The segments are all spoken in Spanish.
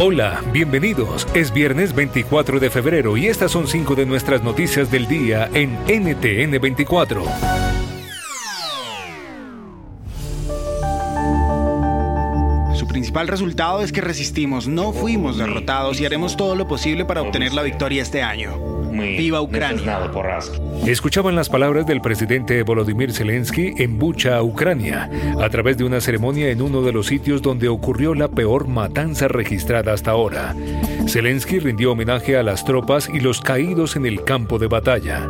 Hola, bienvenidos. Es viernes 24 de febrero y estas son cinco de nuestras noticias del día en NTN 24. Su principal resultado es que resistimos, no fuimos derrotados y haremos todo lo posible para obtener la victoria este año. Viva Ucrania. Escuchaban las palabras del presidente Volodymyr Zelensky en Bucha, Ucrania, a través de una ceremonia en uno de los sitios donde ocurrió la peor matanza registrada hasta ahora. Zelensky rindió homenaje a las tropas y los caídos en el campo de batalla.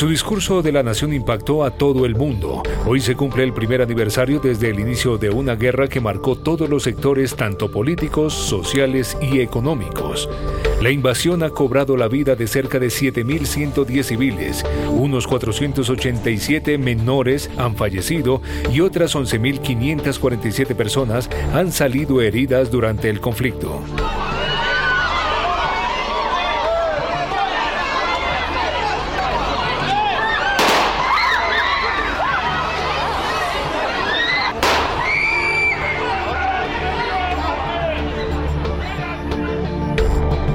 Su discurso de la nación impactó a todo el mundo. Hoy se cumple el primer aniversario desde el inicio de una guerra que marcó todos los sectores, tanto políticos, sociales y económicos. La invasión ha cobrado la vida de cerca de 7.110 civiles, unos 487 menores han fallecido y otras 11.547 personas han salido heridas durante el conflicto.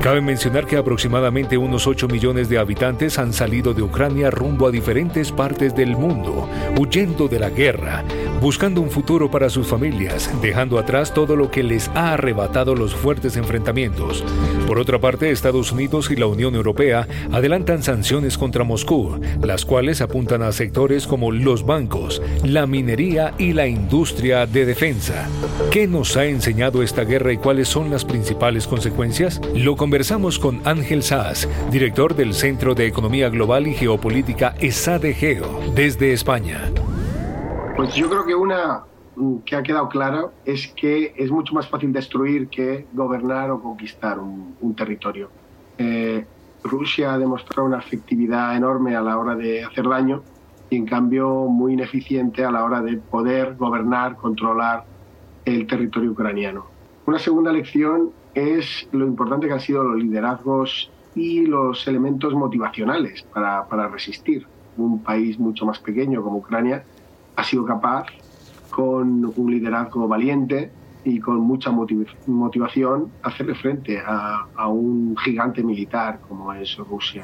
Cabe mencionar que aproximadamente unos 8 millones de habitantes han salido de Ucrania rumbo a diferentes partes del mundo, huyendo de la guerra, buscando un futuro para sus familias, dejando atrás todo lo que les ha arrebatado los fuertes enfrentamientos. Por otra parte, Estados Unidos y la Unión Europea adelantan sanciones contra Moscú, las cuales apuntan a sectores como los bancos, la minería y la industria de defensa. ¿Qué nos ha enseñado esta guerra y cuáles son las principales consecuencias? Lo conversamos con Ángel Saaz, director del Centro de Economía Global y Geopolítica ESADEGEO, desde España. Pues yo creo que una mm, que ha quedado clara es que es mucho más fácil destruir que gobernar o conquistar un, territorio. Eh, Rusia ha demostrado una efectividad enorme a la hora de hacer daño y en cambio muy ineficiente a la hora de poder gobernar, controlar el territorio ucraniano. Una segunda lección es lo importante que han sido los liderazgos y los elementos motivacionales para, resistir. Un país mucho más pequeño como Ucrania ha sido capaz, con un liderazgo valiente y con mucha motivación, hacerle frente a un gigante militar como es Rusia.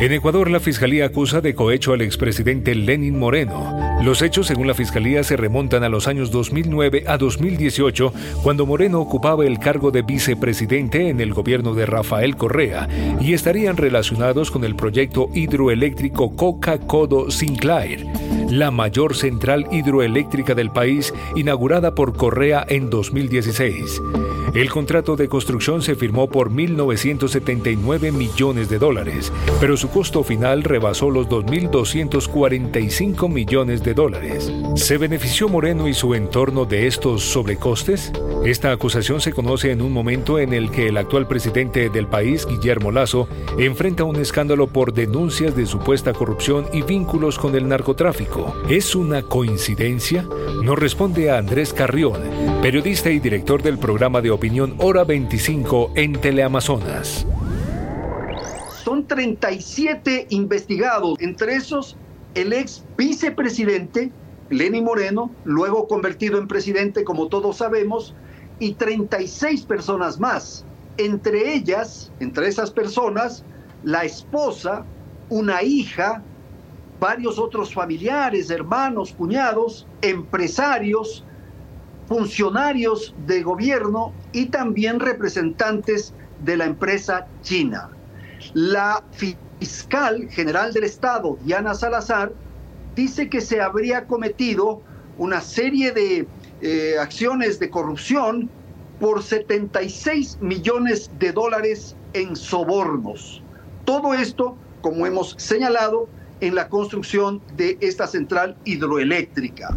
En Ecuador, la fiscalía acusa de cohecho al expresidente Lenin Moreno. Los hechos, según la fiscalía, se remontan a los años 2009 a 2018, cuando Moreno ocupaba el cargo de vicepresidente en el gobierno de Rafael Correa y estarían relacionados con el proyecto hidroeléctrico Coca-Codo-Sinclair, la mayor central hidroeléctrica del país, inaugurada por Correa en 2016. El contrato de construcción se firmó por 1.979 millones de dólares, pero su costo final rebasó los 2.245 millones de dólares. ¿Se benefició Moreno y su entorno de estos sobrecostes? Esta acusación se conoce en un momento en el que el actual presidente del país, Guillermo Lazo, enfrenta un escándalo por denuncias de supuesta corrupción y vínculos con el narcotráfico. ¿Es una coincidencia? Nos responde a Andrés Carrión, periodista y director del programa de opinión Hora 25 en Teleamazonas. Son 37 investigados, entre esos el ex vicepresidente Lenny Moreno, luego convertido en presidente como todos sabemos, y 36 personas más. Entre ellas, entre esas personas, la esposa, una hija, varios otros familiares, hermanos, cuñados, empresarios, funcionarios de gobierno y también representantes de la empresa china. La fiscal general del Estado, Diana Salazar, dice que se habría cometido una serie de eh, acciones de corrupción por 76 millones de dólares en sobornos. Todo esto, como hemos señalado, en la construcción de esta central hidroeléctrica.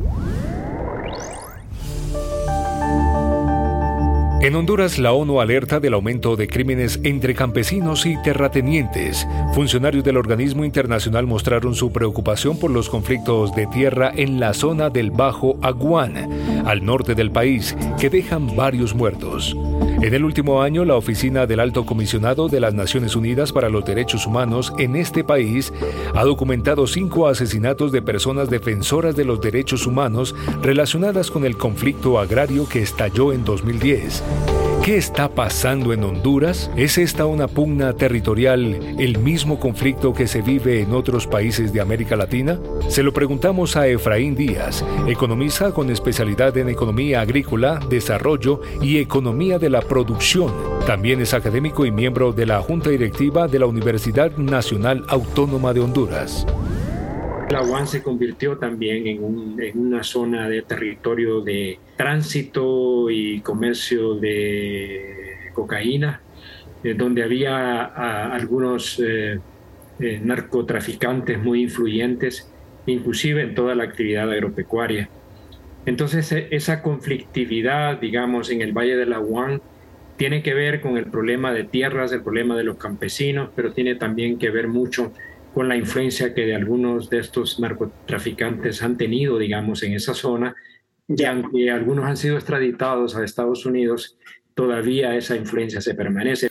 En Honduras, la ONU alerta del aumento de crímenes entre campesinos y terratenientes. Funcionarios del organismo internacional mostraron su preocupación por los conflictos de tierra en la zona del Bajo Aguán, al norte del país, que dejan varios muertos. En el último año, la Oficina del Alto Comisionado de las Naciones Unidas para los Derechos Humanos en este país ha documentado cinco asesinatos de personas defensoras de los derechos humanos relacionadas con el conflicto agrario que estalló en 2010. ¿Qué está pasando en Honduras? ¿Es esta una pugna territorial, el mismo conflicto que se vive en otros países de América Latina? Se lo preguntamos a Efraín Díaz, economista con especialidad en economía agrícola, desarrollo y economía de la producción. También es académico y miembro de la Junta Directiva de la Universidad Nacional Autónoma de Honduras. La UAN se convirtió también en, una zona de territorio de tránsito y comercio de cocaína, eh, donde había algunos eh, eh, narcotraficantes muy influyentes, inclusive en toda la actividad agropecuaria. Entonces, e, esa conflictividad, digamos, en el Valle de la UAN tiene que ver con el problema de tierras, el problema de los campesinos, pero tiene también que ver mucho con la influencia que de algunos de estos narcotraficantes han tenido, digamos, en esa zona, y aunque algunos han sido extraditados a Estados Unidos, todavía esa influencia se permanece.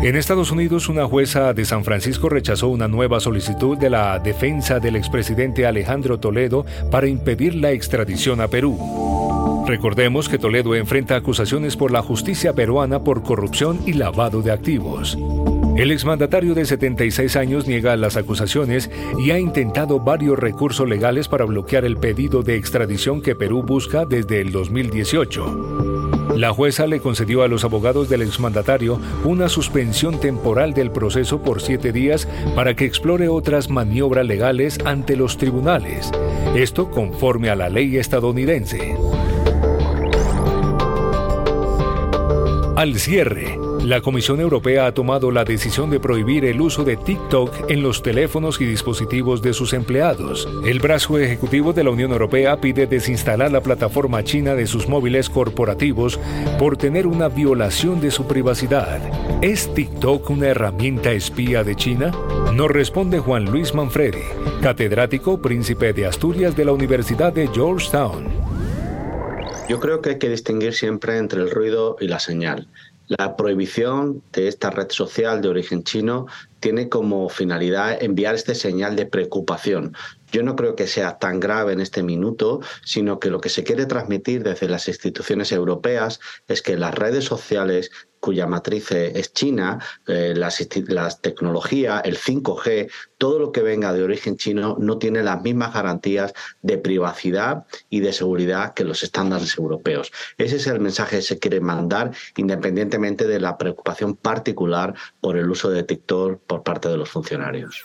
En Estados Unidos, una jueza de San Francisco rechazó una nueva solicitud de la defensa del expresidente Alejandro Toledo para impedir la extradición a Perú. Recordemos que Toledo enfrenta acusaciones por la justicia peruana por corrupción y lavado de activos. El exmandatario de 76 años niega las acusaciones y ha intentado varios recursos legales para bloquear el pedido de extradición que Perú busca desde el 2018. La jueza le concedió a los abogados del exmandatario una suspensión temporal del proceso por siete días para que explore otras maniobras legales ante los tribunales. Esto conforme a la ley estadounidense. Al cierre, la Comisión Europea ha tomado la decisión de prohibir el uso de TikTok en los teléfonos y dispositivos de sus empleados. El brazo ejecutivo de la Unión Europea pide desinstalar la plataforma china de sus móviles corporativos por tener una violación de su privacidad. ¿Es TikTok una herramienta espía de China? Nos responde Juan Luis Manfredi, catedrático príncipe de Asturias de la Universidad de Georgetown. Yo creo que hay que distinguir siempre entre el ruido y la señal. La prohibición de esta red social de origen chino tiene como finalidad enviar este señal de preocupación. Yo no creo que sea tan grave en este minuto, sino que lo que se quiere transmitir desde las instituciones europeas es que las redes sociales cuya matriz es China, eh, las, las tecnologías, el 5G, todo lo que venga de origen chino no tiene las mismas garantías de privacidad y de seguridad que los estándares europeos. Ese es el mensaje que se quiere mandar independientemente de la preocupación particular por el uso de TikTok por parte de los funcionarios.